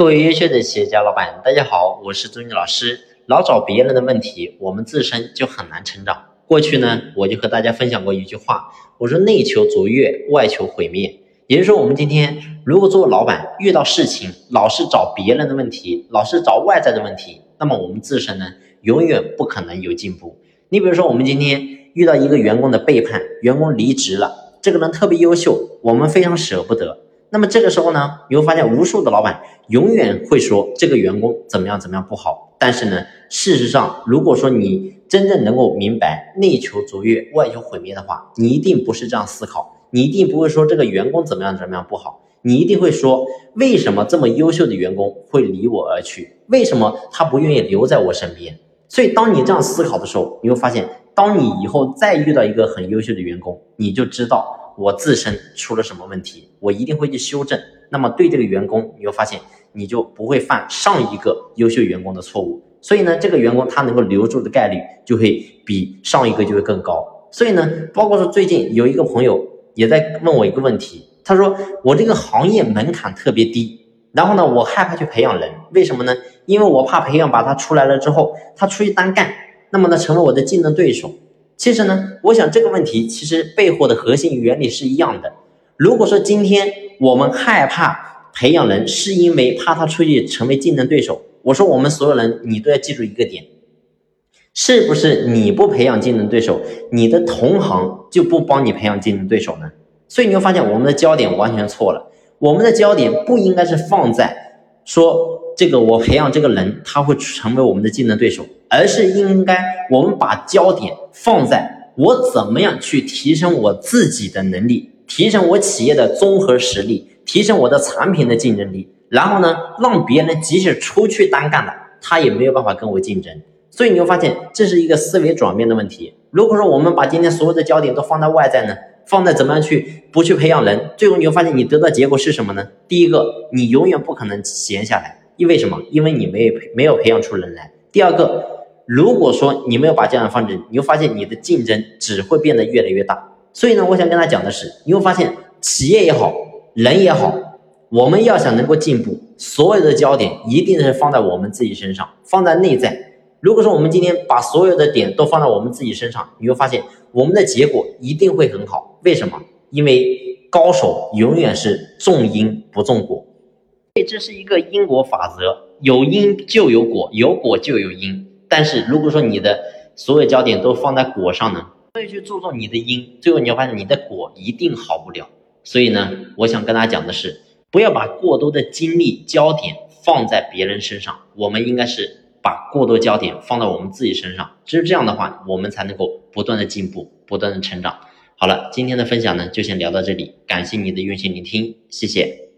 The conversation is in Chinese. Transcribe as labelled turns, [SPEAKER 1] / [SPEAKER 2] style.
[SPEAKER 1] 各位优秀的企业家老板，大家好，我是朱毅老师。老找别人的问题，我们自身就很难成长。过去呢，我就和大家分享过一句话，我说内求卓越，外求毁灭。也就是说，我们今天如果做老板，遇到事情老是找别人的问题，老是找外在的问题，那么我们自身呢，永远不可能有进步。你比如说，我们今天遇到一个员工的背叛，员工离职了，这个人特别优秀，我们非常舍不得。那么这个时候呢，你会发现无数的老板永远会说这个员工怎么样怎么样不好。但是呢，事实上，如果说你真正能够明白内求卓越，外求毁灭的话，你一定不是这样思考，你一定不会说这个员工怎么样怎么样不好，你一定会说为什么这么优秀的员工会离我而去？为什么他不愿意留在我身边？所以，当你这样思考的时候，你会发现，当你以后再遇到一个很优秀的员工，你就知道。我自身出了什么问题，我一定会去修正。那么对这个员工，你会发现你就不会犯上一个优秀员工的错误。所以呢，这个员工他能够留住的概率就会比上一个就会更高。所以呢，包括说最近有一个朋友也在问我一个问题，他说我这个行业门槛特别低，然后呢，我害怕去培养人，为什么呢？因为我怕培养把他出来了之后，他出去单干，那么呢，成为我的竞争对手。其实呢，我想这个问题其实背后的核心原理是一样的。如果说今天我们害怕培养人，是因为怕他出去成为竞争对手，我说我们所有人你都要记住一个点，是不是你不培养竞争对手，你的同行就不帮你培养竞争对手呢？所以你会发现我们的焦点完全错了，我们的焦点不应该是放在说。这个我培养这个人，他会成为我们的竞争对手，而是应该我们把焦点放在我怎么样去提升我自己的能力，提升我企业的综合实力，提升我的产品的竞争力，然后呢，让别人即使出去单干了，他也没有办法跟我竞争。所以你会发现这是一个思维转变的问题。如果说我们把今天所有的焦点都放在外在呢，放在怎么样去不去培养人，最后你会发现你得到结果是什么呢？第一个，你永远不可能闲下来。因为什么？因为你没有没有培养出人来。第二个，如果说你没有把这样放正，你会发现你的竞争只会变得越来越大。所以呢，我想跟他讲的是，你会发现企业也好，人也好，我们要想能够进步，所有的焦点一定是放在我们自己身上，放在内在。如果说我们今天把所有的点都放在我们自己身上，你会发现我们的结果一定会很好。为什么？因为高手永远是重因不重果。这是一个因果法则，有因就有果，有果就有因。但是如果说你的所有焦点都放在果上呢，会去注重你的因，最后你会发现你的果一定好不了。所以呢，我想跟大家讲的是，不要把过多的精力焦点放在别人身上，我们应该是把过多焦点放到我们自己身上。只有这样的话，我们才能够不断的进步，不断的成长。好了，今天的分享呢，就先聊到这里，感谢你的用心聆听，谢谢。